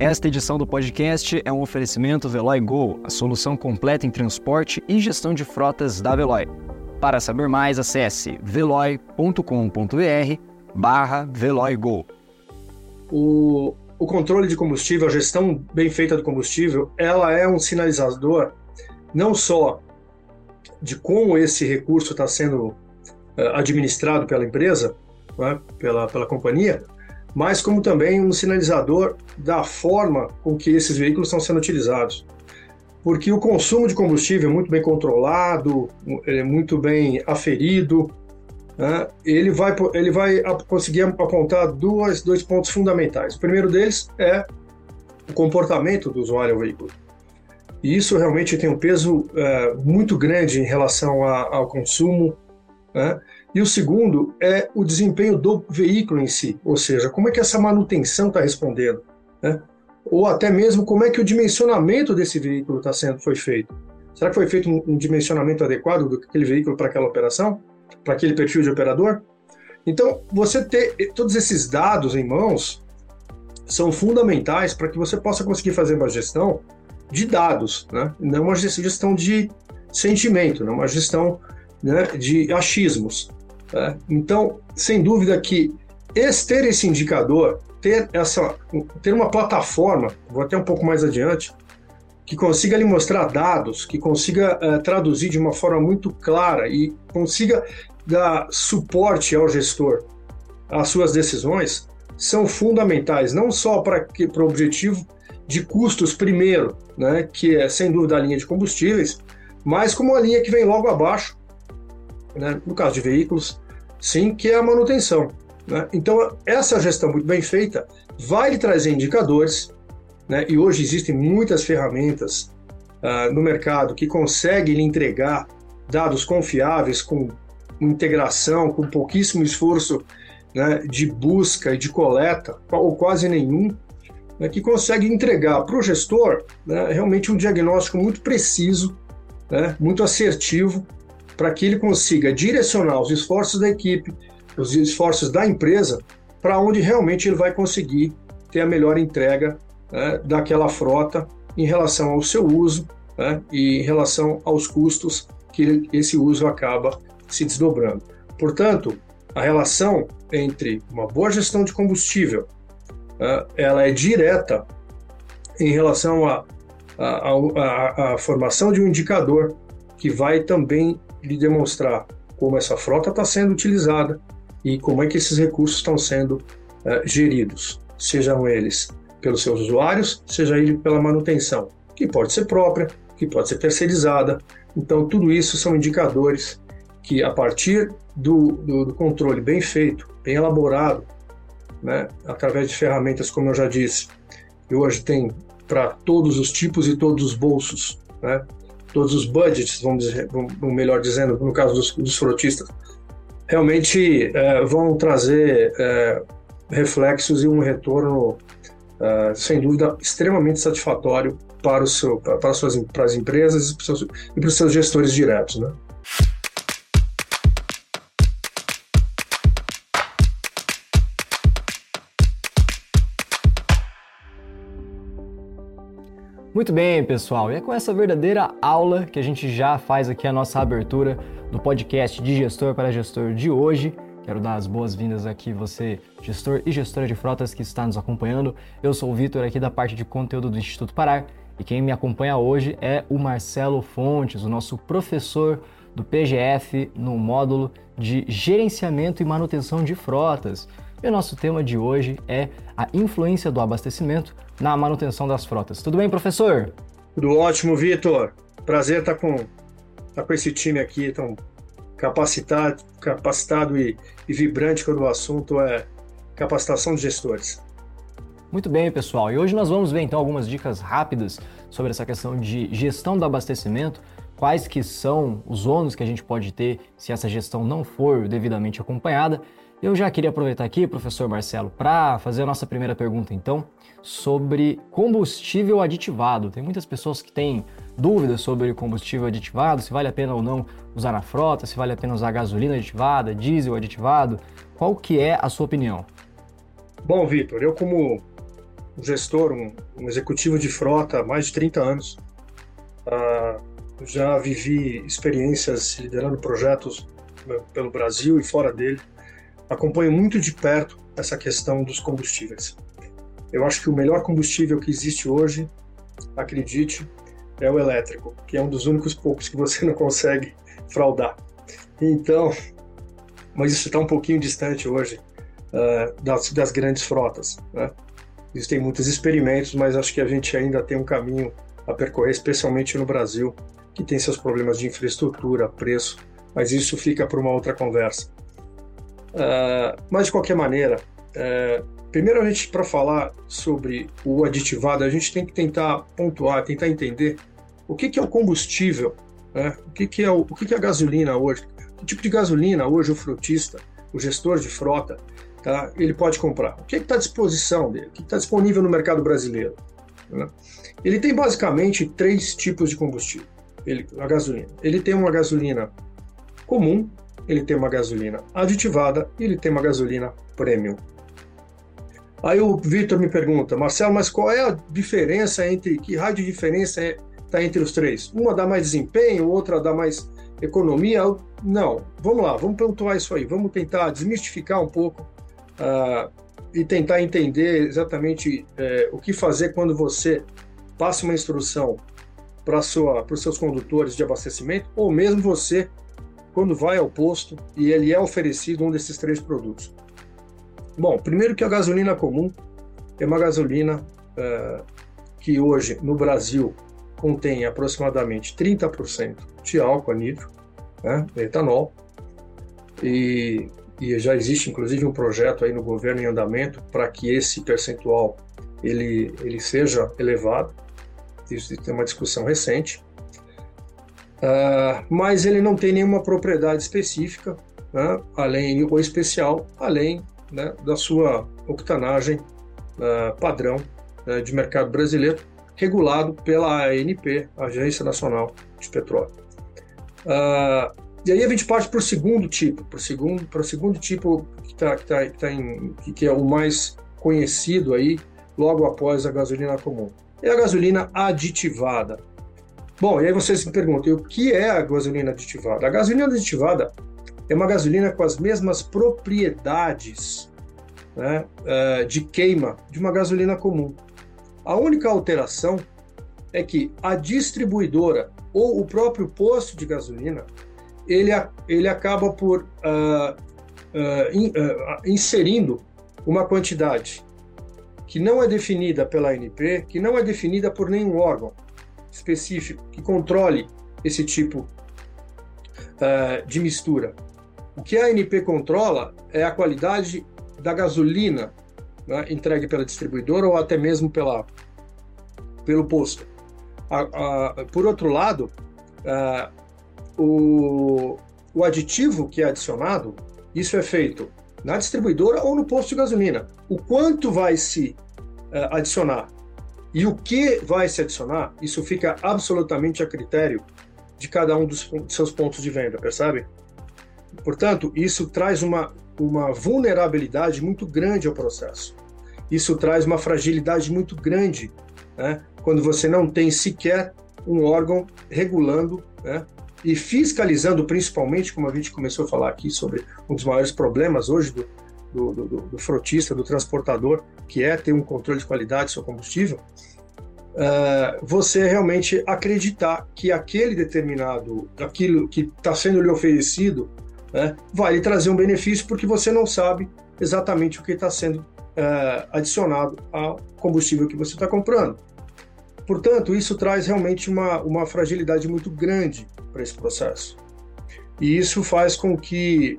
Esta edição do podcast é um oferecimento Veloy Go, a solução completa em transporte e gestão de frotas da Veloy. Para saber mais, acesse veloy.com.br barra Go. O, o controle de combustível, a gestão bem feita do combustível, ela é um sinalizador não só de como esse recurso está sendo uh, administrado pela empresa, né, pela, pela companhia, mas como também um sinalizador da forma com que esses veículos estão sendo utilizados. Porque o consumo de combustível é muito bem controlado, é muito bem aferido, né? ele, vai, ele vai conseguir apontar duas, dois pontos fundamentais. O primeiro deles é o comportamento do usuário ao veículo. E isso realmente tem um peso é, muito grande em relação a, ao consumo. Né? E o segundo é o desempenho do veículo em si, ou seja, como é que essa manutenção está respondendo, né? ou até mesmo como é que o dimensionamento desse veículo está sendo foi feito. Será que foi feito um, dimensionamento adequado daquele veículo para aquela operação, para aquele perfil de operador? Então, você ter todos esses dados em mãos são fundamentais para que você possa conseguir fazer uma gestão de dados, né? não uma gestão de sentimento, não uma gestão né, de achismos. Né? Então, sem dúvida que ter esse indicador, ter, essa, ter uma plataforma, vou até um pouco mais adiante, que consiga lhe mostrar dados, que consiga uh, traduzir de uma forma muito clara e consiga dar suporte ao gestor às suas decisões, são fundamentais, não só para o objetivo de custos primeiro, né, que é sem dúvida a linha de combustíveis, mas como a linha que vem logo abaixo, né? no caso de veículos, sim, que é a manutenção. Né? Então, essa gestão muito bem feita vai lhe trazer indicadores, né? e hoje existem muitas ferramentas uh, no mercado que conseguem lhe entregar dados confiáveis, com integração, com pouquíssimo esforço né, de busca e de coleta, ou quase nenhum, né, que consegue entregar para o gestor né, realmente um diagnóstico muito preciso, né, muito assertivo para que ele consiga direcionar os esforços da equipe, os esforços da empresa, para onde realmente ele vai conseguir ter a melhor entrega né, daquela frota em relação ao seu uso né, e em relação aos custos que esse uso acaba se desdobrando. Portanto, a relação entre uma boa gestão de combustível, né, ela é direta em relação à formação de um indicador que vai também lhe demonstrar como essa frota está sendo utilizada e como é que esses recursos estão sendo uh, geridos, sejam eles pelos seus usuários, seja ele pela manutenção, que pode ser própria, que pode ser terceirizada. Então, tudo isso são indicadores que, a partir do, do, do controle bem feito, bem elaborado, né, através de ferramentas, como eu já disse, que hoje tem para todos os tipos e todos os bolsos, né, todos os budgets, vamos, dizer, melhor dizendo, no caso dos, dos frotistas, realmente é, vão trazer é, reflexos e um retorno, é, sem dúvida, extremamente satisfatório para, o seu, para, as, suas, para as empresas e para os seus, e para os seus gestores diretos. Né? Muito bem, pessoal, e é com essa verdadeira aula que a gente já faz aqui a nossa abertura do podcast de gestor para gestor de hoje. Quero dar as boas-vindas aqui, você, gestor e gestora de frotas que está nos acompanhando. Eu sou o Vitor, aqui da parte de conteúdo do Instituto Parar, e quem me acompanha hoje é o Marcelo Fontes, o nosso professor do PGF no módulo de gerenciamento e manutenção de frotas. E o nosso tema de hoje é a influência do abastecimento na manutenção das frotas. Tudo bem, professor? Tudo ótimo, Vitor. Prazer estar com, estar com esse time aqui tão capacitado, capacitado e, e vibrante quando o assunto é capacitação de gestores. Muito bem, pessoal. E hoje nós vamos ver então algumas dicas rápidas sobre essa questão de gestão do abastecimento, quais que são os ônus que a gente pode ter se essa gestão não for devidamente acompanhada eu já queria aproveitar aqui, professor Marcelo, para fazer a nossa primeira pergunta, então, sobre combustível aditivado. Tem muitas pessoas que têm dúvidas sobre combustível aditivado, se vale a pena ou não usar na frota, se vale a pena usar gasolina aditivada, diesel aditivado. Qual que é a sua opinião? Bom, Vitor, eu como gestor, um, um, executivo de frota há mais de 30 anos. Uh, já vivi experiências liderando projetos né, pelo Brasil e fora dele. Acompanho muito de perto essa questão dos combustíveis. Eu acho que o melhor combustível que existe hoje, acredite, é o elétrico, que é um dos únicos poucos que você não consegue fraudar. Então, mas isso está um pouquinho distante hoje uh, das, das, grandes frotas. Né? Existem muitos experimentos, mas acho que a gente ainda tem um caminho a percorrer, especialmente no Brasil, que tem seus problemas de infraestrutura, preço, mas isso fica para uma outra conversa. Uh, mas de qualquer maneira, uh, primeiro a gente para falar sobre o aditivado, a gente tem que tentar pontuar, tentar entender o que, que é o combustível, né? o que, que é o, o que, que é a gasolina hoje, que tipo de gasolina hoje o frutista, o gestor de frota, tá? ele pode comprar. O que está à disposição dele? O que está disponível no mercado brasileiro? Né? Ele tem basicamente três tipos de combustível. Ele, a gasolina. Ele tem uma gasolina comum, ele tem uma gasolina aditivada e ele tem uma gasolina premium. Aí o Vitor me pergunta, Marcelo, mas qual é a diferença entre, que raio de diferença está é, tá entre os três? Uma dá mais desempenho, outra dá mais economia? Não, vamos lá, vamos pontuar isso aí, vamos tentar desmistificar um pouco uh, e tentar entender exatamente uh, o que fazer quando você passa uma instrução para os seus condutores de abastecimento, ou mesmo você, quando vai ao posto e ele é oferecido um desses três produtos. Bom, primeiro que a gasolina comum é uma gasolina uh, que hoje no Brasil contém aproximadamente 30% de álcool anidro, né, etanol, e, e, já existe inclusive um projeto aí no governo em andamento para que esse percentual ele, ele seja elevado. Isso tem uma discussão recente. Uh, mas ele não tem nenhuma propriedade específica, né, além ou especial, além né, da sua octanagem uh, padrão uh, de mercado brasileiro, regulado pela ANP, Agência Nacional de Petróleo. Uh, e aí a gente parte para o segundo tipo, para o segundo, segundo tipo que, tá, que, tá, que, tá em, que é o mais conhecido aí, logo após a gasolina comum. É a gasolina aditivada. Bom, e aí vocês me perguntam, o que é a gasolina aditivada? A gasolina aditivada é uma gasolina com as mesmas propriedades né, uh, de queima de uma gasolina comum. A única alteração é que a distribuidora ou o próprio posto de gasolina ele, ele acaba por uh, uh, in, inserindo uma quantidade que não é definida pela ANP, que não é definida por nenhum órgão específico que controle esse tipo de mistura. O que a ANP controla é a qualidade da gasolina né, entregue pela distribuidora ou até mesmo pela, pelo posto. A, a, por outro lado, a, o, o aditivo que é adicionado, isso é feito na distribuidora ou no posto de gasolina. O quanto vai se uh, adicionar e o que vai se adicionar, isso fica absolutamente a critério de cada um dos seus pontos de venda, percebe? Portanto, isso traz uma, uma vulnerabilidade muito grande ao processo. Isso traz uma fragilidade muito grande né, quando você não tem sequer um órgão regulando né, e fiscalizando, principalmente, como a gente começou a falar aqui sobre um dos maiores problemas hoje do, do, do, do frotista, do transportador, que é ter um controle de qualidade do seu combustível, uh, você realmente acreditar que aquele determinado, aquilo que está sendo lhe oferecido, né, vai lhe trazer um benefício porque você não sabe exatamente o que está sendo uh, adicionado ao combustível que você está comprando. Portanto, isso traz realmente uma, uma fragilidade muito grande para esse processo. E isso faz com que,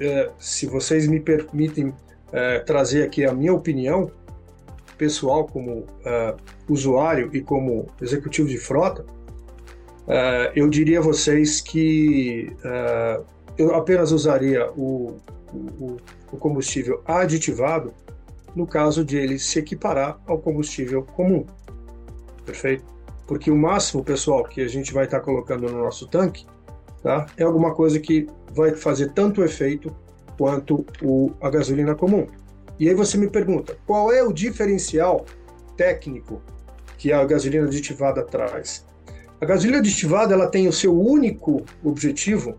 uh, se vocês me permitem uh, trazer aqui a minha opinião pessoal como usuário e como executivo de frota, eu diria a vocês que eu apenas usaria o, o, o, combustível aditivado no caso de ele se equiparar ao combustível comum. Perfeito? Porque o máximo, pessoal, que a gente vai estar colocando no nosso tanque tá, é alguma coisa que vai fazer tanto efeito quanto o, a gasolina comum. E aí você me pergunta, qual é o diferencial técnico que a gasolina aditivada traz. A gasolina aditivada ela tem o seu único objetivo,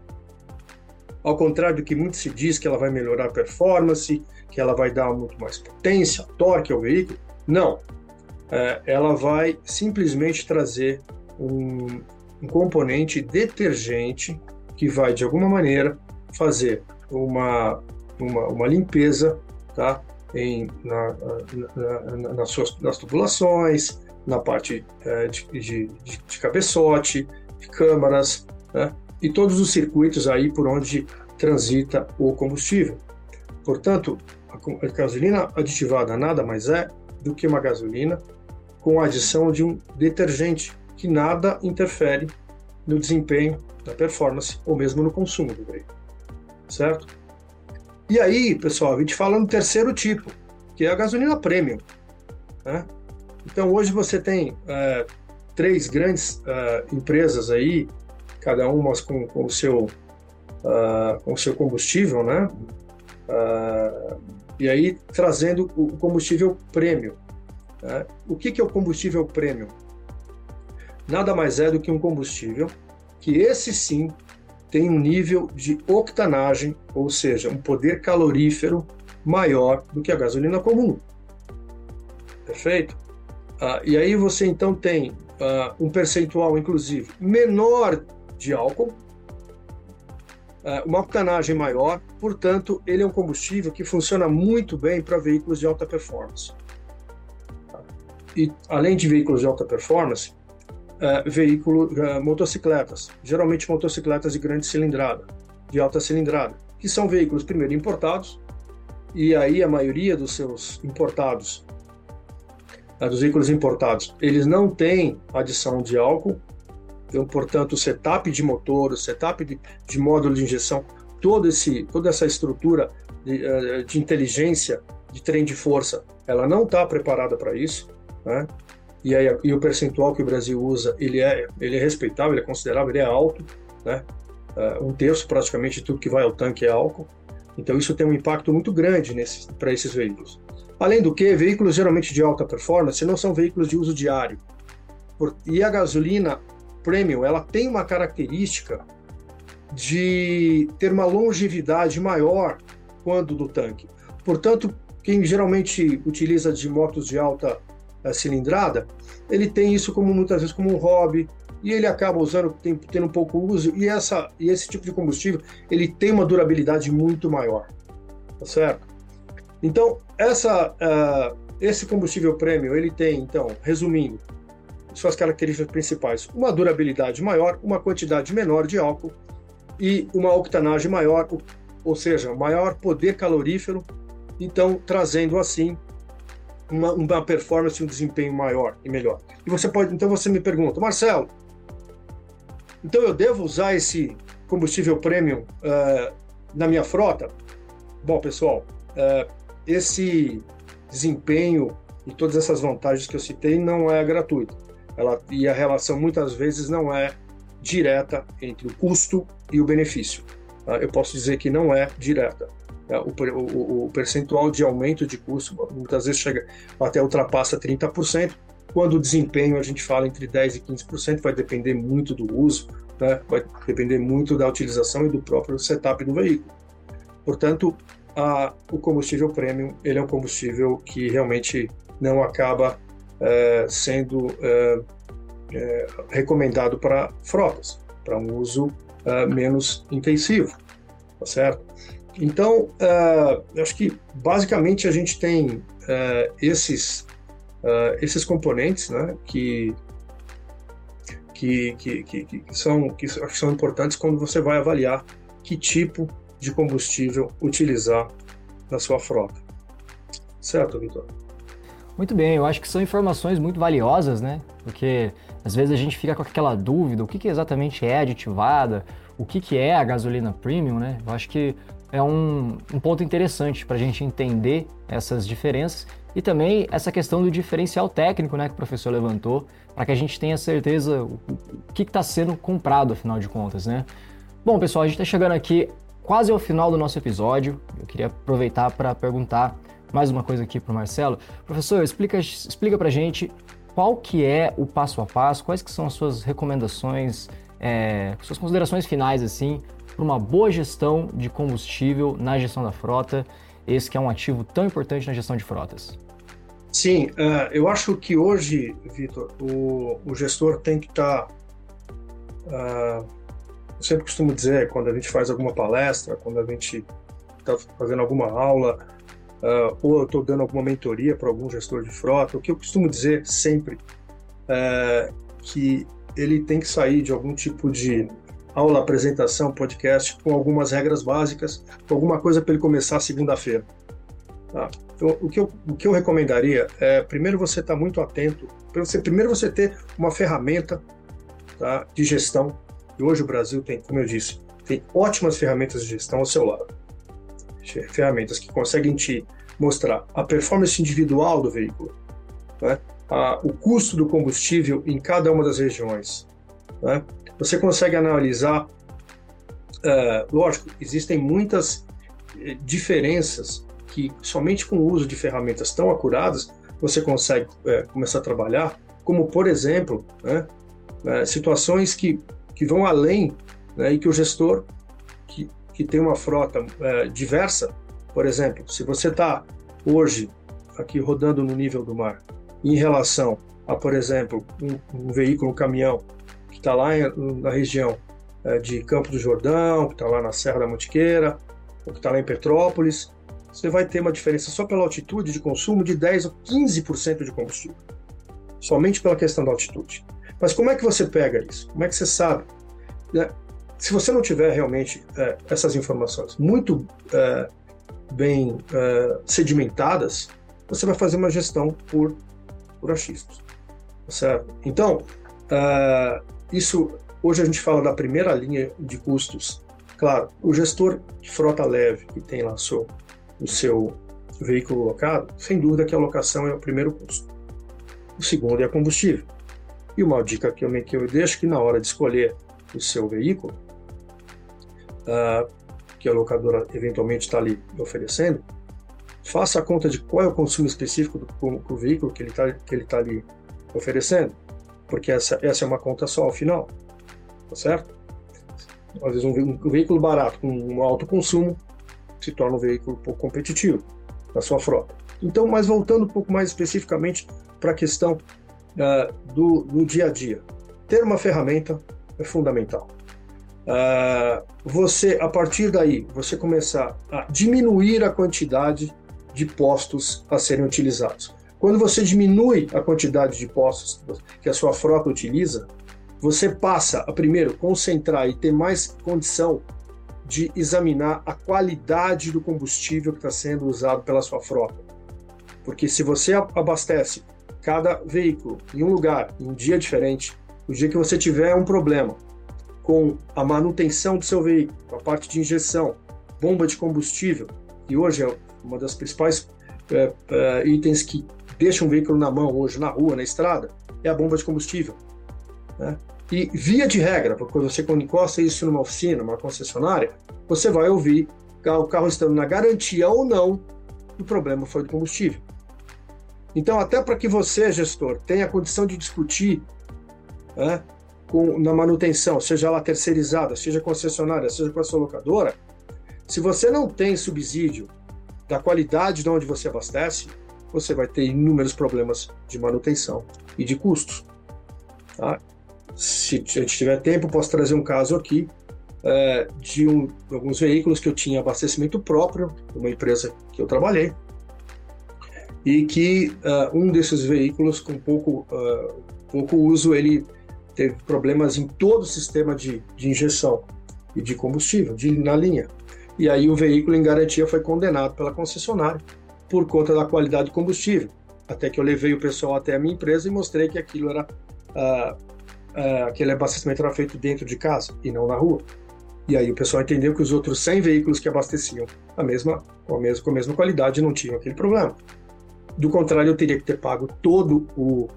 ao contrário do que muito se diz que ela vai melhorar a performance, que ela vai dar muito mais potência, torque ao veículo. Não. É, ela vai simplesmente trazer um, um componente detergente que vai, de alguma maneira, fazer uma, uma, uma limpeza tá? em, na, na, na, nas, suas, nas tubulações, na parte é, de, de, de, cabeçote, de câmaras, né? e todos os circuitos aí por onde transita o combustível. Portanto, a gasolina aditivada nada mais é do que uma gasolina com a adição de um detergente que nada interfere no desempenho, na performance ou mesmo no consumo do veículo. Certo? E aí, pessoal, a gente fala no terceiro tipo, que é a gasolina premium. Né? Então, hoje você tem é, três grandes é, empresas aí, cada uma com, com o seu uh, com o seu combustível, né? Uh, e aí trazendo o combustível premium. Né? O que, que é o combustível premium? Nada mais é do que um combustível que esse sim tem um nível de octanagem, ou seja, um poder calorífero maior do que a gasolina comum. Perfeito? Ah, e aí você então tem ah, um percentual, inclusive, menor de álcool, ah, uma octanagem maior, portanto, ele é um combustível que funciona muito bem para veículos de alta performance. E além de veículos de alta performance, uh, veículo, uh, motocicletas, geralmente motocicletas de grande cilindrada, de alta cilindrada, que são veículos primeiro importados, e aí a maioria dos seus importados, uh, dos veículos importados, eles não têm adição de álcool, então, portanto, o setup de motor, o setup de, de módulo de injeção, todo esse, toda essa estrutura de, de inteligência, de trem de força, ela não está preparada para isso. Né? E, aí, e o percentual que o Brasil usa, ele é, ele é respeitável, ele é considerável, ele é alto, né? Uh, um terço praticamente de tudo que vai ao tanque é álcool. Então isso tem um impacto muito grande para esses veículos. Além do que, veículos geralmente de alta performance não são veículos de uso diário. Por, e a gasolina premium, ela tem uma característica de ter uma longevidade maior quando do tanque. Portanto, quem geralmente utiliza de motos de alta cilindrada, ele tem isso como muitas vezes como um hobby e ele acaba usando, tem, tendo um pouco uso e essa e esse tipo de combustível ele tem uma durabilidade muito maior, tá certo? Então essa uh, esse combustível premium ele tem então, resumindo, suas características principais: uma durabilidade maior, uma quantidade menor de álcool e uma octanagem maior, ou seja, maior poder calorífero, então trazendo assim uma, uma performance, um desempenho maior e melhor. E você pode, então você me pergunta, Marcelo, então eu devo usar esse combustível premium uh, na minha frota? Bom, pessoal, uh, esse desempenho e todas essas vantagens que eu citei não é gratuito. Ela, e a relação muitas vezes não é direta entre o custo e o benefício. Uh, eu posso dizer que não é direta. É, o, o, percentual de aumento de custo muitas vezes chega até ultrapassa 30%. Quando o desempenho a gente fala entre 10% e 15%, vai depender muito do uso, né? vai depender muito da utilização e do próprio setup do veículo. Portanto, a, o combustível premium ele é um combustível que realmente não acaba é, sendo é, é, recomendado para frotas, para um uso é, menos intensivo, tá certo? Então, uh, acho que basicamente a gente tem uh, esses, uh, esses componentes né, que, que, que, que, que, são, que são importantes quando você vai avaliar que tipo de combustível utilizar na sua frota. Certo, Vitor? Muito bem, eu acho que são informações muito valiosas, né? Porque às vezes a gente fica com aquela dúvida, o que, que exatamente é aditivada, o que, que é a gasolina premium, né? Eu acho que é um, um ponto interessante para a gente entender essas diferenças e também essa questão do diferencial técnico né, que o professor levantou, para que a gente tenha certeza o, que está sendo comprado, afinal de contas. Né? Bom, pessoal, a gente está chegando aqui quase ao final do nosso episódio. Eu queria aproveitar para perguntar mais uma coisa aqui para o Marcelo. Professor, explica, explica para a gente qual que é o passo a passo, quais que são as suas recomendações, é, suas considerações finais assim para uma boa gestão de combustível na gestão da frota, esse que é um ativo tão importante na gestão de frotas. Sim, uh, eu acho que hoje, Vitor, o, o, gestor tem que estar. Tá, uh, eu sempre costumo dizer, quando a gente faz alguma palestra, quando a gente está fazendo alguma aula, uh, ou eu estou dando alguma mentoria para algum gestor de frota, o que eu costumo dizer sempre é que ele tem que sair de algum tipo de aula, apresentação, podcast, com algumas regras básicas, alguma coisa para ele começar segunda-feira. Tá? Então, o que, eu, o que eu recomendaria é, primeiro você estar tá muito atento, você, primeiro você ter uma ferramenta tá, de gestão, e hoje o Brasil tem, como eu disse, tem ótimas ferramentas de gestão ao seu lado. Ferramentas que conseguem te mostrar a performance individual do veículo, né? O custo do combustível em cada uma das regiões. Né? Você consegue analisar, uh, lógico, existem muitas eh, diferenças que somente com o uso de ferramentas tão acuradas você consegue é, começar a trabalhar, como por exemplo, né, é, situações que, que vão além né, e que o gestor que, que tem uma frota diversa, por exemplo, se você está hoje aqui rodando no nível do mar em relação a, por exemplo, um, um veículo, um caminhão que está lá em, na região é, de Campo do Jordão, que está lá na Serra da Mantiqueira, ou que está lá em Petrópolis, você vai ter uma diferença só pela altitude de consumo de 10 ou 15% de combustível. Somente pela questão da altitude. Mas como é que você pega isso? Como é que você sabe? É, se você não tiver realmente é, essas informações muito é, bem é, sedimentadas, você vai fazer uma gestão por, por achismos. Certo? Então, é, isso hoje a gente fala da primeira linha de custos. Claro, o gestor de frota leve, que tem lá seu o seu veículo locado, sem dúvida que a locação é o primeiro custo. O segundo é combustível. E uma dica que eu, que eu deixo que na hora de escolher o seu veículo, uh, que a locadora eventualmente está ali oferecendo, faça a conta de qual é o consumo específico do, do veículo que ele está tá ali oferecendo, porque essa, essa é uma conta só ao final, tá certo? Às vezes um, um veículo barato com um alto consumo se torna um veículo pouco competitivo na sua frota. Então, mas voltando um pouco mais especificamente para a questão uh, do, do, dia a dia, ter uma ferramenta é fundamental. Uh, você, a partir daí, você começar a diminuir a quantidade de postos a serem utilizados. Quando você diminui a quantidade de postos que a sua frota utiliza, você passa a primeiro concentrar e ter mais condição de examinar a qualidade do combustível que está sendo usado pela sua frota. Porque se você abastece cada veículo em um lugar, em um dia diferente, o dia que você tiver um problema com a manutenção do seu veículo, com a parte de injeção, bomba de combustível, e hoje é uma das principais é, é, itens que deixam um veículo na mão hoje, na rua, na estrada, é a bomba de combustível. Né? E, via de regra, porque você quando encosta isso numa oficina, numa concessionária, você vai ouvir o carro estando na garantia ou não, o problema foi do combustível. Então, até para que você, gestor, tenha condição de discutir né, com, na manutenção, seja ela terceirizada, seja concessionária, seja com a sua locadora, se você não tem subsídio da qualidade de onde você abastece, você vai ter inúmeros problemas de manutenção e de custos. Tá? se a gente tiver tempo, posso trazer um caso aqui é, de, um, alguns veículos que eu tinha abastecimento próprio, uma empresa que eu trabalhei, e que uh, um desses veículos com pouco, uh, pouco uso, ele teve problemas em todo o sistema de, de injeção e de combustível de, na linha. E aí o veículo em garantia foi condenado pela concessionária por conta da qualidade do combustível. Até que eu levei o pessoal até a minha empresa e mostrei que aquilo era uh, uh, aquele abastecimento era feito dentro de casa e não na rua. E aí o pessoal entendeu que os outros 100 veículos que abasteciam a mesma, com, a mesma, com a mesma qualidade não tinham aquele problema. Do contrário, eu teria que ter pago todo o,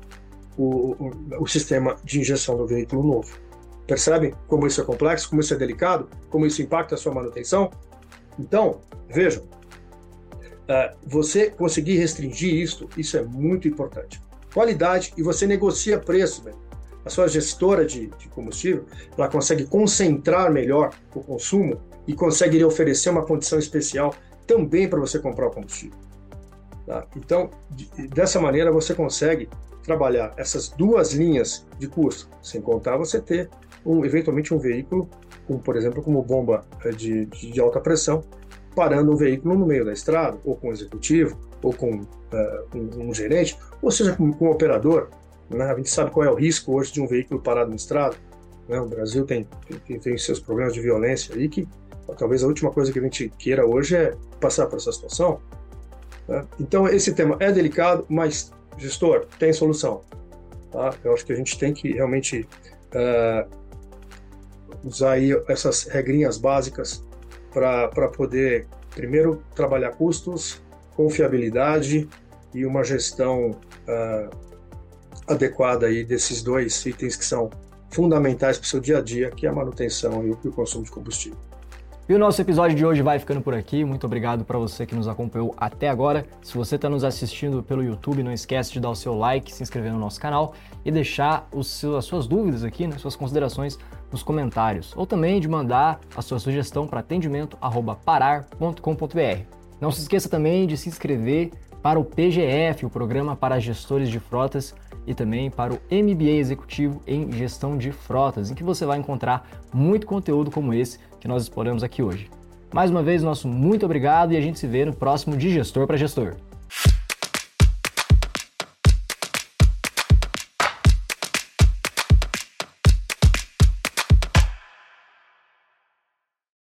o, o, o sistema de injeção do veículo novo. Percebem como isso é complexo, como isso é delicado, como isso impacta a sua manutenção? Então, vejam, uh, você conseguir restringir isso, isso é muito importante. Qualidade e você negocia preço. A sua gestora de, de combustível, ela consegue concentrar melhor o consumo e consegue lhe oferecer uma condição especial também para você comprar o combustível. Tá? Então, de, dessa maneira, você consegue trabalhar essas duas linhas de custo, sem contar você ter um, eventualmente um veículo, como, por exemplo, como bomba eh, de, de, alta pressão, parando um veículo no meio da estrada, ou com um executivo, ou com uh, um, gerente, ou seja, com, com um operador. Né? A gente sabe qual é o risco hoje de um veículo parado na estrada. Né? O Brasil tem, tem, tem seus problemas de violência aí que talvez a última coisa que a gente queira hoje é passar por essa situação. Né? Então, esse tema é delicado, mas, gestor, tem solução. Tá? Eu acho que a gente tem que realmente uh, usar aí essas regrinhas básicas para poder, primeiro, trabalhar custos, confiabilidade e uma gestão uh, adequada aí desses dois itens que são fundamentais para o seu dia a dia, que é a manutenção e o consumo de combustível. E o nosso episódio de hoje vai ficando por aqui. Muito obrigado para você que nos acompanhou até agora. Se você está nos assistindo pelo YouTube, não esquece de dar o seu like, se inscrever no nosso canal e deixar as suas dúvidas aqui, né, suas considerações nos comentários. Ou também de mandar a sua sugestão para atendimento@parar.com.br. Não se esqueça também de se inscrever para o PGF, o Programa para Gestores de Frotas, e também para o MBA Executivo em Gestão de Frotas, em que você vai encontrar muito conteúdo como esse que nós exploramos aqui hoje. Mais uma vez, nosso muito obrigado e a gente se vê no próximo de Gestor para Gestor.